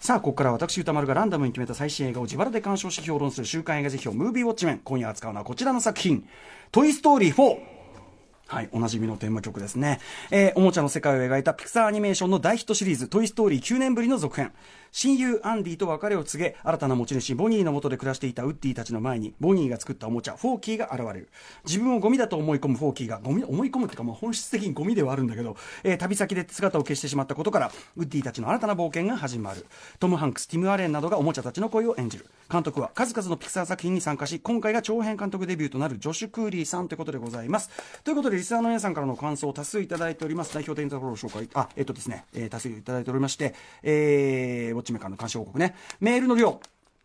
さあ、ここから私歌丸がランダムに決めた最新映画を自腹で鑑賞し評論する週刊映画時評、ムービーウォッチメン。今夜扱うのはこちらの作品、トイ・ストーリー4。はい、おなじみのテーマ曲ですね。えーおもちゃの世界を描いたピクサーアニメーションの大ヒットシリーズ、トイ・ストーリー9年ぶりの続編。親友アンディと別れを告げ、新たな持ち主ボニーの元で暮らしていたウッディたちの前に、ボニーが作ったおもちゃ、フォーキーが現れる。自分をゴミだと思い込むフォーキーが、ゴミ、思い込むっていうか、まあ、本質的にゴミではあるんだけど、えー旅先で姿を消してしまったことから、ウッディたちの新たな冒険が始まる。トム・ハンクス、ティム・アレンなどがおもちゃたちの声を演じる。監督は数々のピクサー作品に参加し、今回が長編監督デビューとなるジョシュ・クーリーさんということでございます。ということで、リスナーの皆さんからの感想を多数いただいております。代表的なところを紹介、あ、えっとですね、えー多数いただいておりまして、えー、ウォッチメーカーの監視報告ね、メールの量、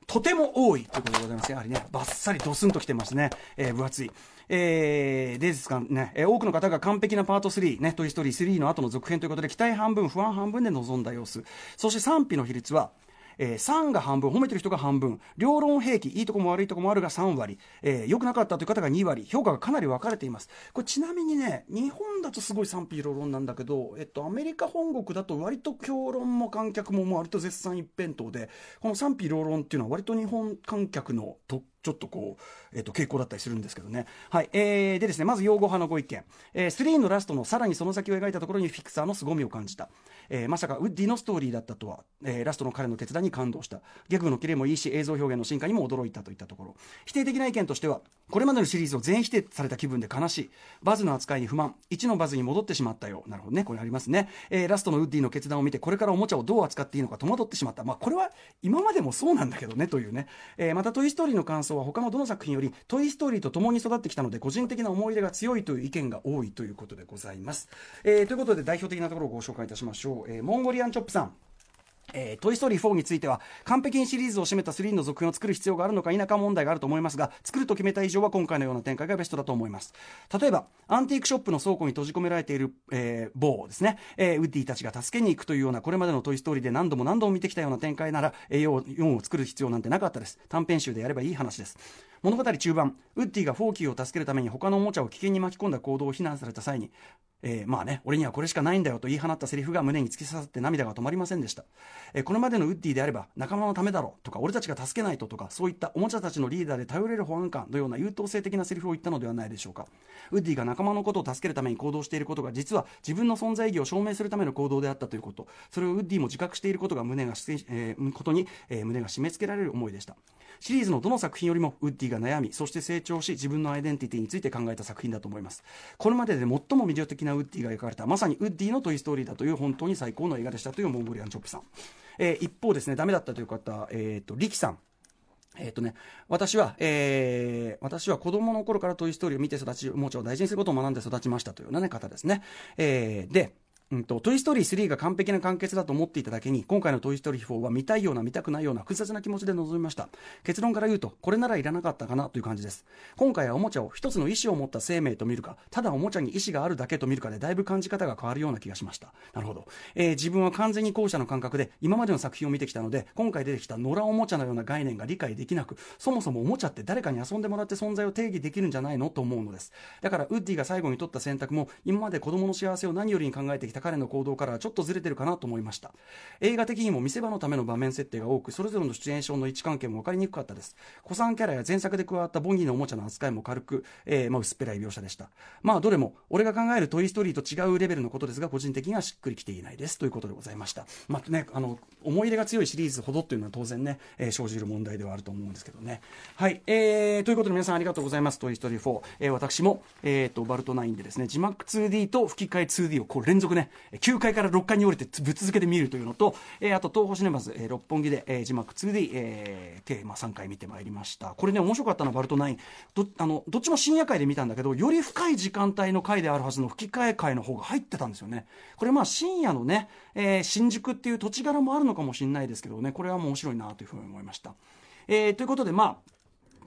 とても多いということでございます。やはりね、バッサリドスンと来てますね。えー分厚い。えー、ですかね、えー多くの方が完璧なパート3、ね、トイ・ストーリー3の後の続編ということで、期待半分、不安半分で臨んだ様子。そして賛否の比率は、えー、3が半分、褒めてる人が半分、両論兵器、いいとこも悪いとこもあるが3割、えー、良くなかったという方が2割、評価がかなり分かれています。これちなみにね、日本だとすごい賛否両論なんだけど、えっと、アメリカ本国だと割と評論も観客も割と絶賛一辺倒で、この賛否両論っていうのは割と日本観客の特ちょっとこう、えっと傾向だったりするんですけどね。はい。えー、でですね、まず擁護派のご意見。えー、3のラストのさらにその先を描いたところにフィクサーの凄みを感じた。えーまさかウッディのストーリーだったとは、えーラストの彼の決断に感動した。ギャグのキレもいいし、映像表現の進化にも驚いたといったところ。否定的な意見としては、これまでのシリーズを全否定された気分で悲しい。バズの扱いに不満。1のバズに戻ってしまったよ。なるほどね。これありますね。えーラストのウッディの決断を見て、これからおもちゃをどう扱っていいのか戸惑ってしまった。まあ、これは今までもそうなんだけどね、というね。えーまた、トイ・ストーリーの感想は他のどの作品より、トイ・ストーリーと共に育ってきたので、個人的な思い入れが強いという意見が多いということでございます。えーということで、代表的なところをご紹介いたしましょう。えーモンゴリアンチョップさん。えートイ・ストーリー4については完璧にシリーズを占めた3の続編を作る必要があるのか否か問題があると思いますが作ると決めた以上は今回のような展開がベストだと思います。例えばアンティークショップの倉庫に閉じ込められている、えー、棒ですね、えーウッディたちが助けに行くというようなこれまでのトイ・ストーリーで何度も何度も見てきたような展開なら、えー、4を作る必要なんてなかったです。短編集でやればいい話です。物語中盤ウッディがフォーキーを助けるために他のおもちゃを危険に巻き込んだ行動を非難された際にえーまあね、俺にはこれしかないんだよと言い放ったセリフが胸に突き刺さって涙が止まりませんでした、えーこれまでのウッディであれば仲間のためだろとか俺たちが助けないととかそういったおもちゃたちのリーダーで頼れる保安官のような優等生的なセリフを言ったのではないでしょうか。ウッディが仲間のことを助けるために行動していることが実は自分の存在意義を証明するための行動であったということ。それをウッディも自覚していることが胸が、えーことに、えー胸が締め付けられる思いでした。シリーズのどの作品よりもウッディが悩みそして成長し自分のアイデンティティについて考えた作品だと思います。これまでで最も魅力的なウッディが描かれたまさにウッディのトイ・ストーリーだという本当に最高の映画でしたというモンゴリアンチョップさん、えー一方ですねダメだったという方、えー、とリキさん。えっ、とね、私は、えー、私は子供の頃からトイ・ストーリーを見て育ち、おもちゃを大事にすることを学んで育ちましたというような、ね、方ですね。えー、で、うんと、トイ・ストーリー3が完璧な完結だと思っていただけに、今回のトイ・ストーリー4は見たいような見たくないような複雑な気持ちで臨みました。結論から言うと、これならいらなかったかなという感じです。今回はおもちゃを一つの意志を持った生命と見るか、ただおもちゃに意志があるだけと見るかで、だいぶ感じ方が変わるような気がしました。なるほど。えー自分は完全に後者の感覚で、今までの作品を見てきたので、今回出てきた野良おもちゃのような概念が理解できなく、そもそもおもちゃって誰かに遊んでもらって存在を定義できるんじゃないのと思うのです。だから、ウッディが最後に取った選択も、今まで子供の幸せを何よりに考えてきた彼の行動からはちょっとずれてるかなと思いました。映画的にも見せ場のための場面設定が多く、それぞれのシチュエーションの位置関係も分かりにくかったです。古参キャラや前作で加わったボギーのおもちゃの扱いも軽く、えーまあ、薄っぺらい描写でした。まあ、どれも、俺が考えるトイ・ストーリーと違うレベルのことですが、個人的にはしっくりきていないです。ということでございました。まあね、あの、思い入れが強いシリーズほどっていうのは当然ね、えー生じる問題ではあると思うんですけどね。はい。えー、ということで皆さんありがとうございます。トイ・ストーリー4。えー私も、えーと、バルト9でですね、字幕 2D と吹き替え 2D をこう連続ね、9階から6階に降りてぶっ続けて見るというのと、えーあと東宝シネマズ、えー六本木で、えー字幕 2D、えー、計、まあ、3回見てまいりました。これね、面白かったのはバルト9。ど、あの、どっちも深夜会で見たんだけど、より深い時間帯の回であるはずの吹き替え会の方が入ってたんですよね。これまあ深夜のね、えー新宿っていう土地柄もあるのかもしれないですけどね、これはもう面白いなというふうに思いました。えーということで、まあ、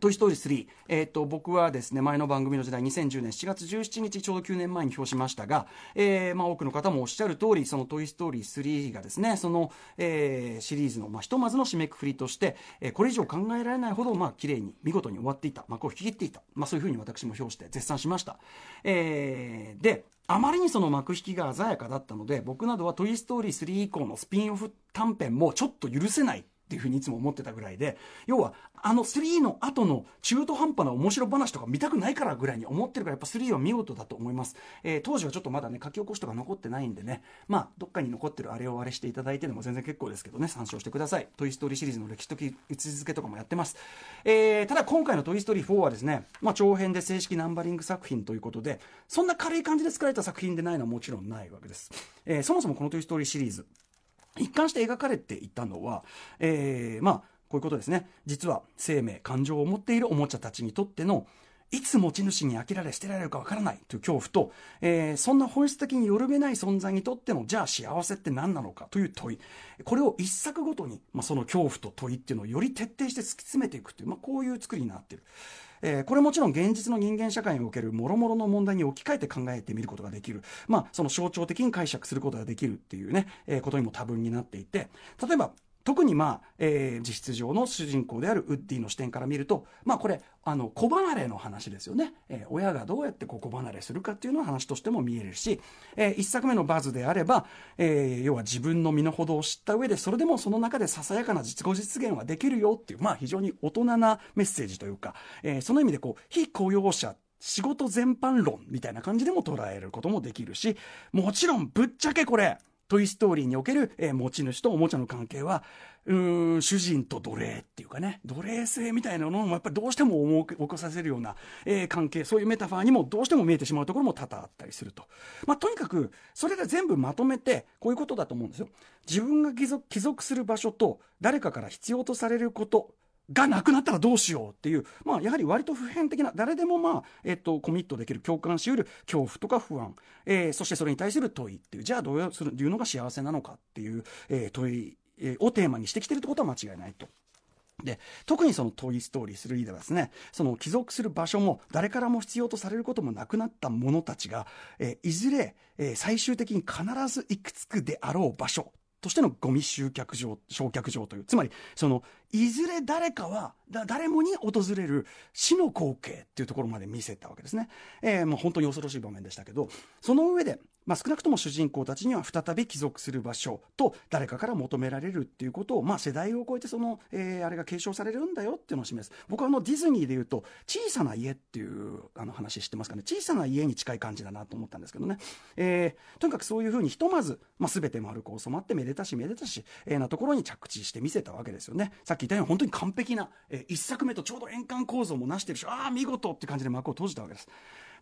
トイ・ストーリー3、えーと、僕はですね前の番組の時代2010年7月17日ちょうど9年前に表しましたが、えーまあ、多くの方もおっしゃる通りその「トイ・ストーリー3」がですねその、えー、シリーズの、まあ、ひとまずの締めくくりとして、えー、これ以上考えられないほど、まあ綺麗に見事に終わっていた。幕を引き切っていた、まあ、そういうふうに私も表して絶賛しました、えー、であまりにその幕引きが鮮やかだったので僕などは「トイ・ストーリー3」以降のスピンオフ短編もちょっと許せない。っていうふうにいつも思ってたぐらいで、要は、あの3の後の中途半端な面白話とか見たくないからぐらいに思ってるから、やっぱ3は見事だと思います。えー、当時はちょっとまだね、書き起こしとか残ってないんでね、まあ、どっかに残ってるあれをあれしていただいてでも全然結構ですけどね、参照してください。トイストーリーシリーズの歴史的位置づけとかもやってます。えー、ただ今回のトイストーリー4はですね、まあ、長編で正式ナンバリング作品ということで、そんな軽い感じで作られた作品でないのはもちろんないわけです。えー、そもそもこのトイストーリーシリーズ、一貫して描かれていたのは、えー、まあ、こういうことですね。実は生命、感情を持っているおもちゃたちにとっての、いつ持ち主に飽きられ捨てられるかわからないという恐怖と、えー、そんな本質的によるべない存在にとっての、じゃあ幸せって何なのかという問い。これを一作ごとに、まあ、その恐怖と問いっていうのをより徹底して突き詰めていくという、まあ、こういう作りになっている。えー、これもちろん現実の人間社会における諸々の問題に置き換えて考えてみることができる。まあ、その象徴的に解釈することができるっていうね、えー、ことにも多分になっていて、例えば、特にまあ、えー、実質上の主人公であるウッディの視点から見ると、まあこれ、あの、子離れの話ですよね。えー、親がどうやってこう子離れするかっていうのは話としても見えるし、えー、一作目のバズであれば、えー、要は自分の身の程を知った上で、それでもその中でささやかな実己実現はできるよっていう、まあ非常に大人なメッセージというか、えー、その意味でこう、非雇用者仕事全般論みたいな感じでも捉えることもできるし、もちろんぶっちゃけこれ、トイ・ストーリーにおける、えー、持ち主とおもちゃの関係は、うん、主人と奴隷っていうかね、奴隷性みたいなのもやっぱりどうしても思起こさせるような、えー、関係、そういうメタファーにもどうしても見えてしまうところも多々あったりすると。まあ、とにかく、それが全部まとめて、こういうことだと思うんですよ。自分が帰属帰属する場所と、誰かから必要とされること、がなくなったらどうしようっていう、まあ、やはり割と普遍的な、誰でもまあ、えっと、コミットできる、共感しうる恐怖とか不安、えー、そしてそれに対する問いっていう、じゃあどうするいうのが幸せなのかっていう、えー、問い、え、をテーマにしてきてるってことは間違いないと。で、特にそのトイストーリー3ではですね、その帰属する場所も誰からも必要とされることもなくなった者たちが、えー、いずれ、えー、最終的に必ず行き着くであろう場所としてのゴミ集客場、焼却場という、つまり、その、いずれ誰かは、誰もに訪れる死の光景っていうところまで見せたわけですね。えー、もう本当に恐ろしい場面でしたけど、その上で、まあ、少なくとも主人公たちには再び帰属する場所と誰かから求められるっていうことを、まあ、世代を超えてその、えー、あれが継承されるんだよっていうのを示す。僕はあのディズニーで言うと、小さな家っていうあの話知ってますかね。小さな家に近い感じだなと思ったんですけどね。えー、とにかくそういうふうにひとまず、まあ、全て丸く収まってめでたしめでたし、えー、なところに着地して見せたわけですよね。さっき言ったように本当に完璧な、えー、一作目とちょうど円環構造もなしてるし、ああ、見事って感じで幕を閉じたわけです。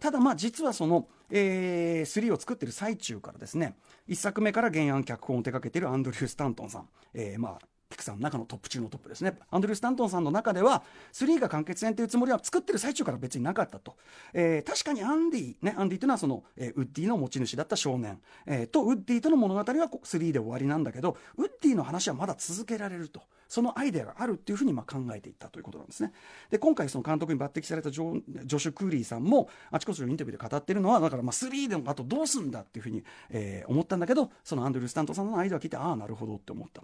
ただまあ実はその、えー、3を作ってる最中からですね、1作目から原案脚本を手掛けてるアンドリュー・スタントンさん、えー、まあ、ピクサーの中のトップ中のトップですね。アンドリュー・スタントンさんの中では、3が完結編というつもりは作ってる最中から別になかったと。えー、確かにアンディ、ね、アンディというのはその、えー、ウッディの持ち主だった少年、えー、と、ウッディとの物語は3で終わりなんだけど、ウッディの話はまだ続けられると。そのアイデアがあるっていうふうにまあ考えていったということなんですね。で、今回その監督に抜擢されたジョジョシュ・クーリーさんも、あちこちのインタビューで語ってるのは、だからまあ3でもあとどうすんだっていうふうに、えー、思ったんだけど、そのアンドリュー・スタントさんのアイデアを聞いて、ああ、なるほどって思った。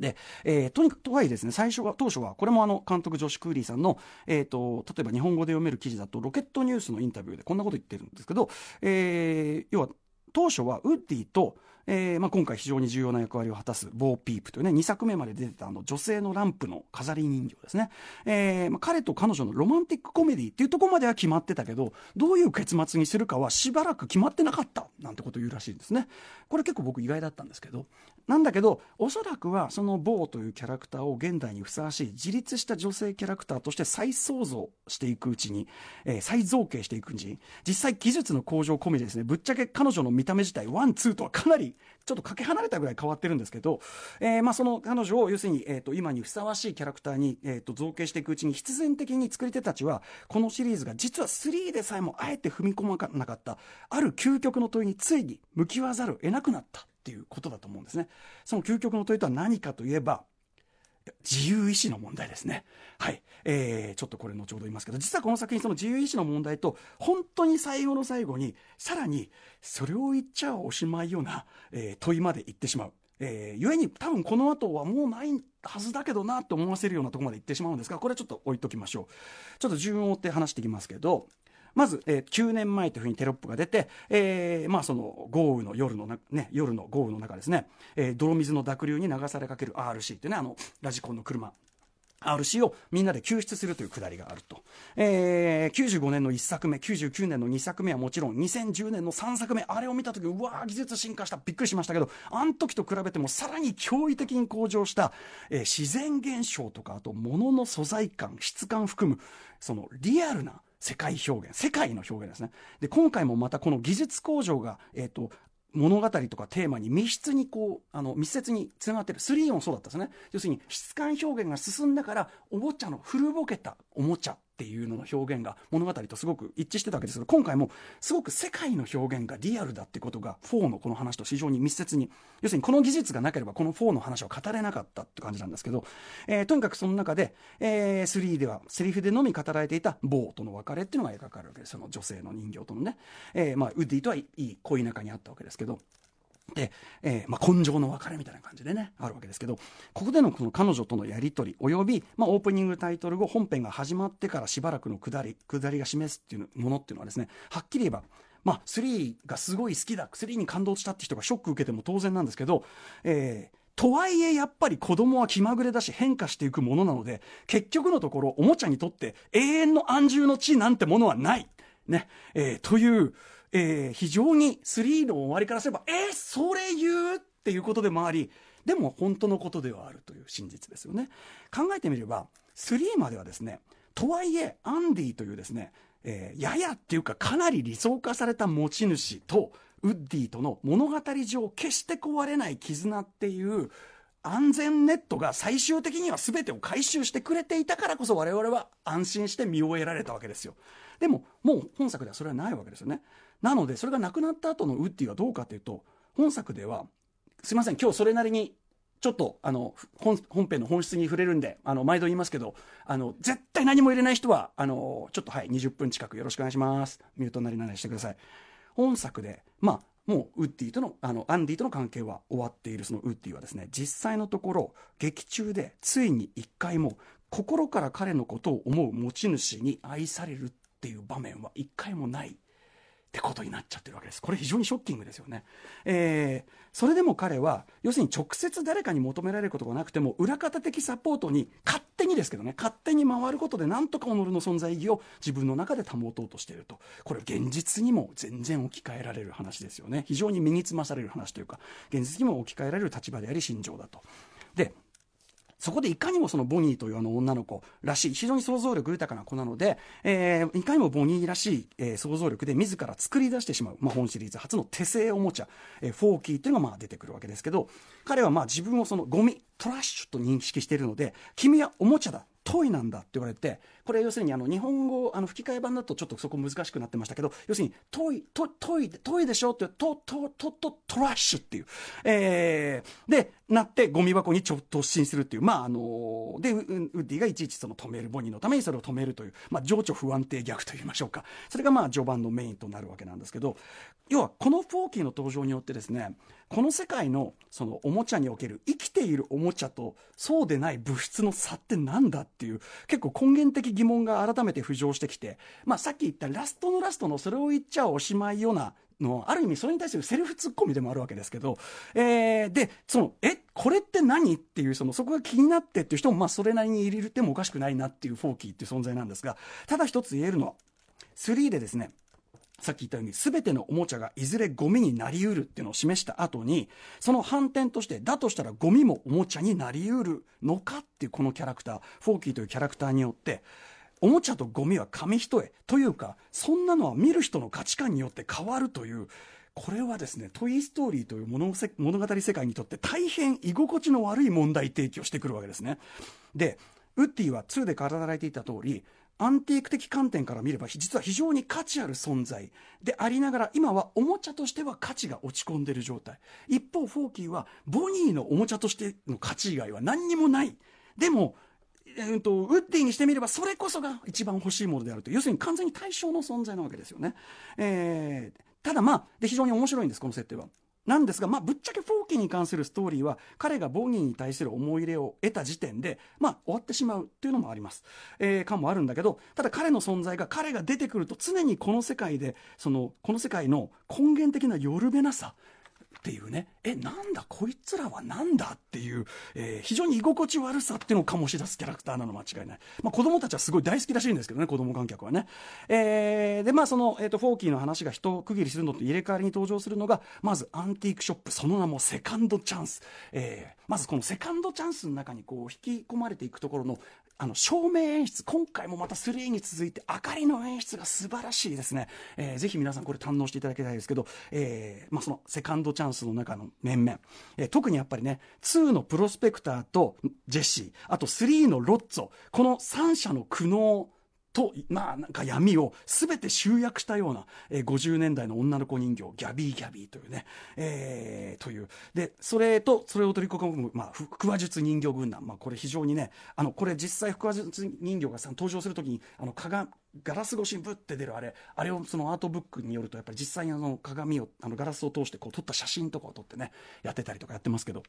で、えー、とにかく、とはいえですね、最初は、当初は、これもあの、監督、ジョシュ・クーリーさんの、えっ、ー、と、例えば日本語で読める記事だと、ロケットニュースのインタビューでこんなこと言ってるんですけど、えー、要は、当初はウッディと、えーまあ、今回非常に重要な役割を果たすボー・ピープというね、2作目まで出てたあの女性のランプの飾り人形ですね。えーまあ、彼と彼女のロマンティックコメディっていうところまでは決まってたけど、どういう結末にするかはしばらく決まってなかったなんてことを言うらしいんですね。これ結構僕意外だったんですけど。なんだけど、おそらくはそのボーというキャラクターを現代にふさわしい自立した女性キャラクターとして再創造していくうちに、えー、再造形していくうちに、実際技術の向上込みでですね、ぶっちゃけ彼女の見た目自体、ワン、ツーとはかなりちょっとかけ離れたぐらい変わってるんですけど、えー、まあその彼女を要するに、えー、と今にふさわしいキャラクターに、えー、と造形していくうちに必然的に作り手たちはこのシリーズが実は3でさえもあえて踏み込まなかったある究極の問いについに向き合わざるを得なくなったっていうことだと思うんですね。その究極の問いとは何かといえば自由意志の問題ですね。はい。えー、ちょっとこれ後ほど言いますけど、実はこの作品その自由意志の問題と、本当に最後の最後に、さらに、それを言っちゃおしまいような、えー、問いまで言ってしまう。えー、ゆえに多分この後はもうないはずだけどなって思わせるようなとこまで行ってしまうんですが、これはちょっと置いときましょう。ちょっと順を追って話していきますけど、まず、えー、9年前というふうにテロップが出て、えー、まあその豪雨の夜のね、夜の豪雨の中ですね、えー、泥水の濁流に流されかける RC ってね、あの、ラジコンの車。RC をみんなで救出するというくだりがあると。えー、95年の1作目、99年の2作目はもちろん、2010年の3作目、あれを見たとき、うわー、技術進化した、びっくりしましたけど、あの時と比べてもさらに驚異的に向上した、えー、自然現象とか、あと物の素材感、質感含む、そのリアルな世界表現、世界の表現ですね。で、今回もまたこの技術向上が、えっ、ー、と、物語とかテーマに密室にこう、あの、密接につながってる。3もそうだったですね。要するに質感表現が進んだから、おもちゃの古ぼけたおもちゃっていうのの表現が物語とすごく一致してたわけですけど、今回もすごく世界の表現がリアルだってことが4のこの話と非常に密接に、要するにこの技術がなければこの4の話は語れなかったって感じなんですけど、えー、とにかくその中で、えー、3ではセリフでのみ語られていたボーとの別れっていうのが描かれるわけです。その女性の人形とのね。えー、まあ、ウッディとはいい恋仲にあったわけですけど、で、えー、まあ、根性の別れみたいな感じでね、あるわけですけど、ここでのこの彼女とのやりとり、および、まあ、オープニングタイトル後、本編が始まってからしばらくの下り、下りが示すっていうものっていうのはですね、はっきり言えば、まあ、3がすごい好きだ、3に感動したって人がショック受けても当然なんですけど、えー、とはいえやっぱり子供は気まぐれだし変化していくものなので、結局のところおもちゃにとって永遠の安住の地なんてものはない。ね。えー、という、えー、非常に3の終わりからすれば、えー、それ言うっていうことでもあり、でも本当のことではあるという真実ですよね。考えてみれば、3まではですね、とはいえ、アンディというですね、えー、ややっていうかかなり理想化された持ち主と、ウッディとの物語上決して壊れない絆っていう安全ネットが最終的には全てを回収してくれていたからこそ我々は安心して身を得られたわけですよ。でも、もう本作ではそれはないわけですよね。なので、それがなくなった後のウッディはどうかというと、本作では、すいません、今日それなりに、ちょっと、あの、本、本編の本質に触れるんで、あの、毎度言いますけど、あの、絶対何も入れない人は、あの、ちょっとはい、20分近くよろしくお願いします。ミュートなりなりしてください。本作で、まあ、もうウッディとの、あの、アンディとの関係は終わっているそのウッディはですね、実際のところ、劇中でついに一回も、心から彼のことを思う持ち主に愛されるっていう場面は一回もないってことになっちゃってるわけです。これ非常にショッキングですよね。えー、それでも彼は、要するに直接誰かに求められることがなくても、裏方的サポートに勝手にですけどね、勝手に回ることでなんとか己の存在意義を自分の中で保とうとしていると。これ現実にも全然置き換えられる話ですよね。非常に身につまされる話というか、現実にも置き換えられる立場であり心情だと。で、そこでいかにもそのボニーというあの女の子らしい、非常に想像力豊かな子なので、えー、いかにもボニーらしい、えー、想像力で自ら作り出してしまう、まあ、本シリーズ初の手製おもちゃ、えー、フォーキーというのがまあ出てくるわけですけど、彼はまあ自分をそのゴミ、 trash と認識しているので、君はおもちゃだ。 toy なんだって言われて、これ要するにあの日本語、あの吹き替え版だとちょっとそこ難しくなってましたけど、要するに toy、ト toy、toy でしょって、ト、ト、ト、ト、 trash っていう。えー、で、なってゴミ箱にちょっと突進するっていう。まああので、ウッディがいちいちその止める、ボニーのためにそれを止めるという、まあ情緒不安定逆と言いましょうか。それがまあ序盤のメインとなるわけなんですけど、要はこのフォーキーの登場によってですね、この世界のそのおもちゃにおける生きているおもちゃとそうでない物質の差ってなんだってっていう結構根源的疑問が改めて浮上してきて、まあさっき言ったラストのラストのそれを言っちゃおしまいようなの、ある意味それに対するセルフツッコミでもあるわけですけど、えー、で、その、え、これって何っていう、その、そこが気になってっていう人も、まあそれなりに入れてもおかしくないなっていうフォーキーっていう存在なんですが、ただ一つ言えるのは、3でですね、さっき言ったように全てのおもちゃがいずれゴミになり得るっていうのを示した後に、その反転として、だとしたらゴミもおもちゃになり得るのかっていうこのキャラクター、フォーキーというキャラクターによって、おもちゃとゴミは紙一重というか、そんなのは見る人の価値観によって変わるという、これはですね、トイ・ストーリーという物語世界にとって大変居心地の悪い問題提起をしてくるわけですね。で、ウッディは2で働いていた通り、アンティーク的観点から見れば実は非常に価値ある存在でありながら今はおもちゃとしては価値が落ち込んでいる状態一方フォーキーはボニーのおもちゃとしての価値以外は何にもないでも、えー、とウッディにしてみればそれこそが一番欲しいものであると要するに完全に対象の存在なわけですよね。えー、ただまあで非常に面白いんですこの設定は。なんですが、まあ、ぶっちゃけフォーキーに関するストーリーは、彼がボギーに対する思い入れを得た時点で、まあ、終わってしまうっていうのもあります。えー、感もあるんだけど、ただ彼の存在が、彼が出てくると常にこの世界で、その、この世界の根源的なよるべなさ、っていうね、え、なんだ、こいつらはなんだっていう、えー、非常に居心地悪さっていうのを醸し出すキャラクターなの間違いない。まあ子供たちはすごい大好きらしいんですけどね、子供観客はね。えー、で、まあその、えっ、ー、と、フォーキーの話が一区切りするのと入れ替わりに登場するのが、まずアンティークショップ、その名もセカンドチャンス。えー、まずこのセカンドチャンスの中にこう引き込まれていくところの、あの、照明演出、今回もまた3に続いて明かりの演出が素晴らしいですね。えー、ぜひ皆さんこれ堪能していただきたいですけど、えー、まあそのセカンドチャンスの中の面々。えー、特にやっぱりね、2のプロスペクターとジェシー、あと3のロッツォ、この3社の苦悩、と、まあ、なんか闇を全て集約したような、えー、50年代の女の子人形、ギャビーギャビーというね、えー、という。で、それと、それを取り囲む、まあ、腹話術人形軍団。まあ、これ非常にね、あの、これ実際腹話術人形がさ、登場するときに、あの、鏡、ガラス越しにブッて出るあれ、あれをそのアートブックによると、やっぱり実際にあの鏡を、あのガラスを通してこう撮った写真とかを撮ってね、やってたりとかやってますけど、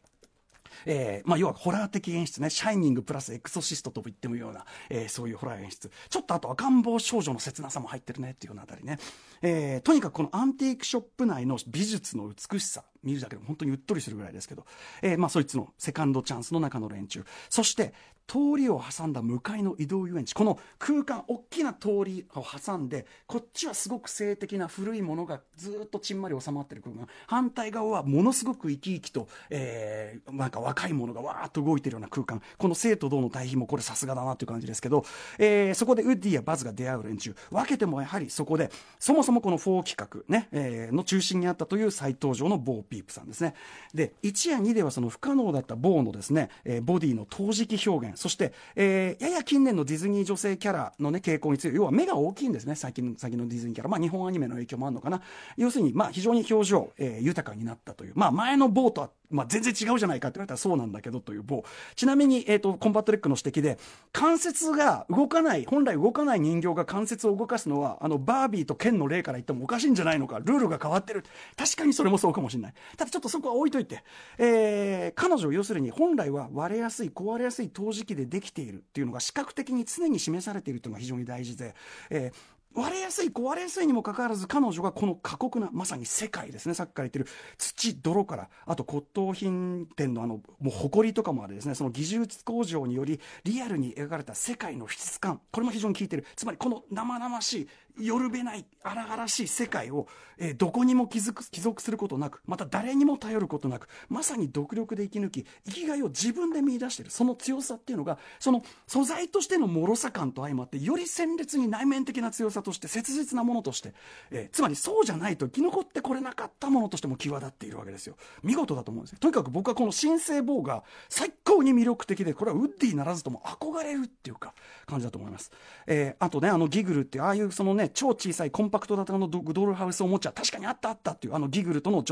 えー、まあ、要はホラー的演出ね、シャイニングプラスエクソシストと言ってもような、えー、そういうホラー演出。ちょっとあと赤ん坊少女の切なさも入ってるねっていうようなあたりね。えー、とにかくこのアンティークショップ内の美術の美しさ、見るだけでも本当にうっとりするぐらいですけど、えー、まあそいつのセカンドチャンスの中の連中。そして、通りを挟んだ向かいの移動遊園地。この空間、大きな通りを挟んで、こっちはすごく性的な古いものがずっとちんまり収まってる空間。反対側はものすごく生き生きと、えー、なんか若いものがわーっと動いてるような空間。この生と同の対比もこれさすがだなという感じですけど、えー、そこでウッディやバズが出会う連中。分けてもやはりそこで、そもそもこの4企画ね、えー、の中心にあったという再登場のボーピープさんですね。で、1や2ではその不可能だったボーのですね、えー、ボディの陶磁器表現、そして、えー、やや近年のディズニー女性キャラのね、傾向に強い、要は目が大きいんですね、最近の、最近のディズニーキャラ。まあ日本アニメの影響もあるのかな。要するに、まあ非常に表情、えー、豊かになったという。まあ前のボーとはまあ、全然違うじゃないかって言われたらそうなんだけどというボー。ちなみに、えっ、ー、と、コンバットレックの指摘で、関節が動かない、本来動かない人形が関節を動かすのは、あの、バービーとケンの例から言ってもおかしいんじゃないのか、ルールが変わってる。確かにそれもそうかもしれない。ただちょっとそこは置いといて、えー、彼女要するに本来は割れやすい、壊れやすい陶磁器でできているっていうのが視覚的に常に示されているというのが非常に大事で、えー、割れやすい、壊れやすいにもかかわらず、彼女がこの過酷な、まさに世界ですね、さっきから言ってる土、泥から、あと骨董品店のあの、もう埃とかもあれですね、その技術工場により、リアルに描かれた世界の質感、これも非常に効いてる。つまり、この生々しい、よるべない、荒々しい世界を、えー、どこにも帰属帰属することなく、また誰にも頼ることなく、まさに独力で生き抜き、生きがいを自分で見出している、その強さっていうのが、その素材としての脆さ感と相まって、より鮮烈に内面的な強さとして切実なものとして、えー、つまりそうじゃないと生き残ってこれなかったものとしても際立っているわけですよ。見事だと思うんですよ。とにかく僕はこの新生棒が最高に魅力的で、これはウッディならずとも憧れるっていうか、感じだと思います。えー、あとね、あのギグルって、ああいうそのね、超小さいコンパクト型のドドールハウスおもちゃ、確かにあったあったっていう、あのギグルとの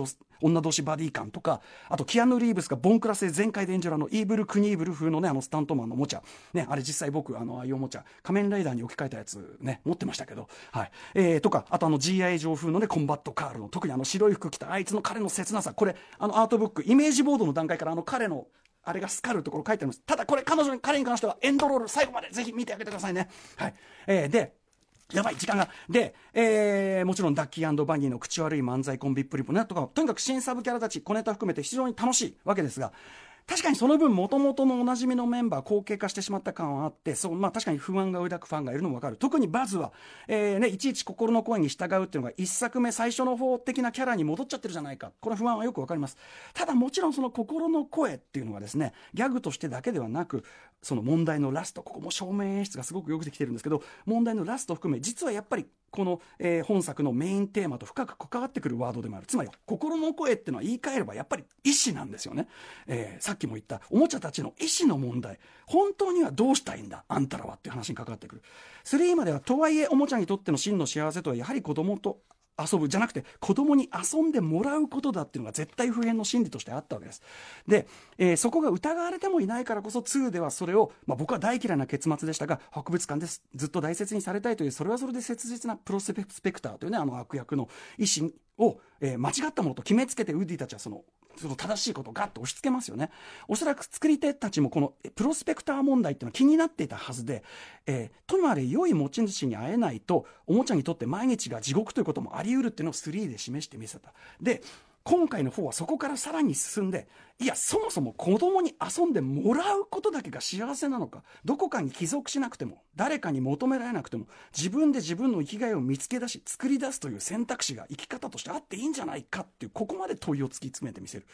女同士バディ感とか、あとキアヌ・リーブスがボンクラスで全開で演じるあのイーブル・クニーブル風のね、あのスタントマンのおもちゃ。ね、あれ実際僕、あの、ああいうおもちゃ、仮面ライダーに置き換えたやつね、持ってましたけど、はい。えー、とか、あとあの GI 上風のね、コンバットカールの、特にあの白い服着たあいつの彼の切なさ、これ、あのアートブック、イメージボードの段階からあの彼のあれがスカルところ書いてあります。ただこれ彼女に、彼に関してはエンドロール最後までぜひ見てあげてくださいね。はい。えー、で、やばい、時間が。で、えー、もちろんダッキーバニーの口悪い漫才コンビっぷりもね、とか、とにかく新サブキャラたち、小ネタ含めて非常に楽しいわけですが、確かにその分、もともとのおなじみのメンバー、後継化してしまった感はあって、そう、まあ確かに不安が抱くファンがいるのもわかる。特にバズは、えー、ね、いちいち心の声に従うっていうのが一作目最初の方的なキャラに戻っちゃってるじゃないか。この不安はよくわかります。ただもちろんその心の声っていうのがですね、ギャグとしてだけではなく、その問題のラスト、ここも照明演出がすごくよくできてるんですけど、問題のラスト含め、実はやっぱりこの、えー、本作のメインテーマと深く関わってくるワードでもある。つまり、心の声ってのは言い換えればやっぱり意志なんですよね。えー、さっきも言った、おもちゃたちの意志の問題。本当にはどうしたいんだあんたらはっていう話に関わってくる。3までは、とはいえおもちゃにとっての真の幸せとはやはり子供と遊ぶじゃなくて子供に遊んでもらうことだっていうのが絶対普遍の心理としてあったわけです。で、えー、そこが疑われてもいないからこそ2ではそれを、まあ、僕は大嫌いな結末でしたが博物館ですずっと大切にされたいというそれはそれで切実なプロスペクターというねあの悪役の意思を、えー、間違ったものと決めつけてウッディたちはそのその正しいことをガッと押し付けますよね。おそらく作り手たちもこのプロスペクター問題っていうのは気になっていたはずで、えー、とまで良い持ち主に会えないと、おもちゃにとって毎日が地獄ということもあり得るっていうのを3で示してみせた。で、今回の方はそこからさらに進んで、いや、そもそも子供に遊んでもらうことだけが幸せなのか、どこかに帰属しなくても、誰かに求められなくても、自分で自分の生きがいを見つけ出し、作り出すという選択肢が生き方としてあっていいんじゃないかっていう、ここまで問いを突き詰めてみせる。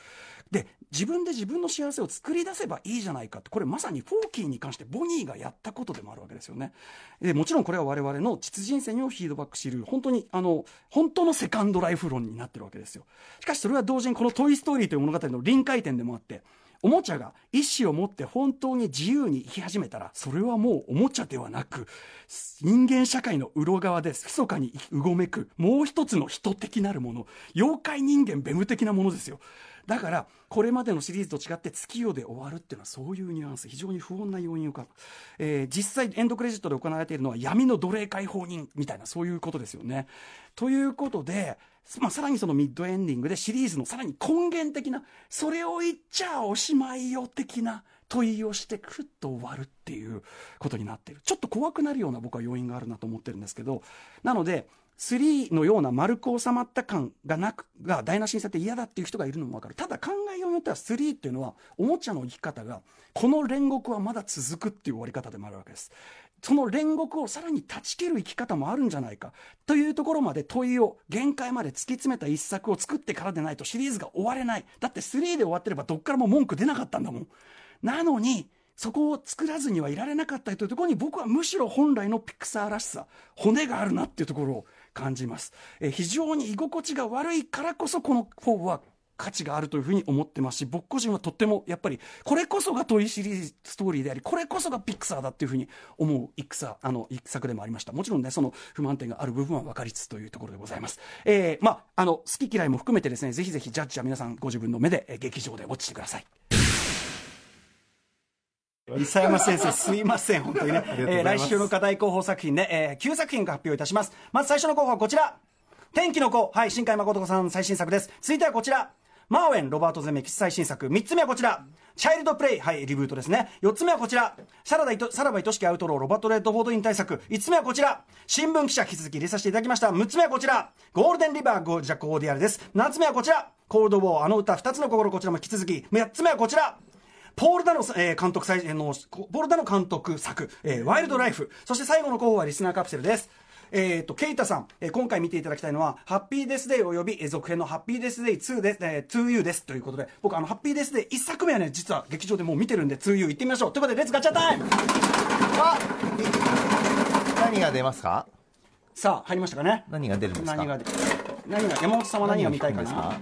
で、自分で自分の幸せを作り出せばいいじゃないかって、これまさにフォーキーに関してボニーがやったことでもあるわけですよね。でもちろんこれは我々の実人生にもフィードバックしる、本当に、あの、本当のセカンドライフ論になってるわけですよ。しかしそれは同時にこのトイ・ストーリーという物語の臨界点でもあって、おもちゃが意思を持って本当に自由に生き始めたら、それはもうおもちゃではなく、人間社会の裏側で密かにうごめく、もう一つの人的なるもの、妖怪人間ベム的なものですよ。だから、これまでのシリーズと違って月夜で終わるっていうのはそういうニュアンス、非常に不穏な要因をか、えー、実際エンドクレジットで行われているのは闇の奴隷解放人みたいなそういうことですよね。ということで、まあ、さらにそのミッドエンディングでシリーズのさらに根源的な、それを言っちゃおしまいよ的な問いをしてくっと終わるっていうことになっている。ちょっと怖くなるような僕は要因があるなと思ってるんですけど、なので、3のような丸く収まった感がなく、が台無しにされて嫌だっていう人がいるのもわかる。ただ考えようによっては3っていうのは、おもちゃの生き方が、この煉獄はまだ続くっていう終わり方でもあるわけです。その煉獄をさらに断ち切る生き方もあるんじゃないかというところまで問いを限界まで突き詰めた一作を作ってからでないとシリーズが終われないだって3で終わってればどっからも文句出なかったんだもんなのにそこを作らずにはいられなかったというところに僕はむしろ本来のピクサーらしさ骨があるなっていうところを感じます、え非常に居心地が悪いからこそこの4は価値があるというふうに思ってますし僕個人はとってもやっぱりこれこそがトイシリーズストーリーでありこれこそがピクサーだっていうふうに思う一作あの一作でもありました。もちろんねその不満点がある部分は分かりつつというところでございます、えー、まああの好き嫌いも含めてですねぜひぜひジャッジは皆さんご自分の目で、え劇場で落ちてください。伊佐山先生、すいません、本当にね。えー、来週の課題候補作品ね、えー、9作品が発表いたします。まず最初の候補はこちら。天気の子、はい、新海誠さん最新作です。続いてはこちら。マーウェン、ロバート・ゼメキス最新作。3つ目はこちら。チャイルドプレイ、はい、リブートですね。4つ目はこちら。さらば、さらば愛しきアウトロー、ロバート・レッドフォード引退作。5つ目はこちら。新聞記者、引き続き入れさせていただきました。6つ目はこちら。ゴールデンリバー、ご、ジャック・オーディアールです。7つ目はこちら。コールドウォー、あの歌、2つの心、こちらも引き続き。8つ目はこちら。ポール・ダノ、えー、監督最、の、ポール・ダノ監督作、えー、ワイルドライフ。そして最後の候補はリスナーカプセルです。えっ、ー、と、ケイタさん、えー、今回見ていただきたいのは、ハッピーデスデイおよび、えー、続編のハッピーデスデイ2で、えー、2U です。ということで、僕、あの、ハッピーデスデイ1作目はね、実は劇場でもう見てるんで、2U 行ってみましょう。ということで、 Let's ガチャタイムあ何が出ますか？さあ、入りましたかね。何が出るんですか？何が、何が、山本さんは何が見たいかな？あ、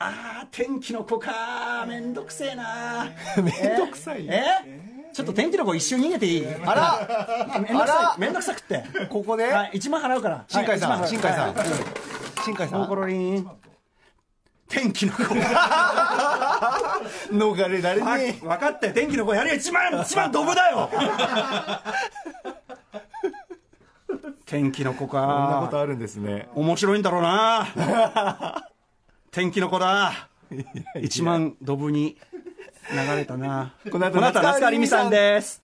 あー、天気の子か。めんどくせえな。めんどくさい？え？え？ちょっと天気の子一瞬逃げていい？あら。めんどくさい。めんどくさくって。ここで、はい、1万払うから。新海さん、新海さん、新海さん。コロリン。天気の子。逃れられねえ。分かって天気の子やれ一番一番ドブだよ。天気の子か。こんなことあるんですね。面白いんだろうな天気の子だ1万ドブに流れたな。この後、夏川りみさんです。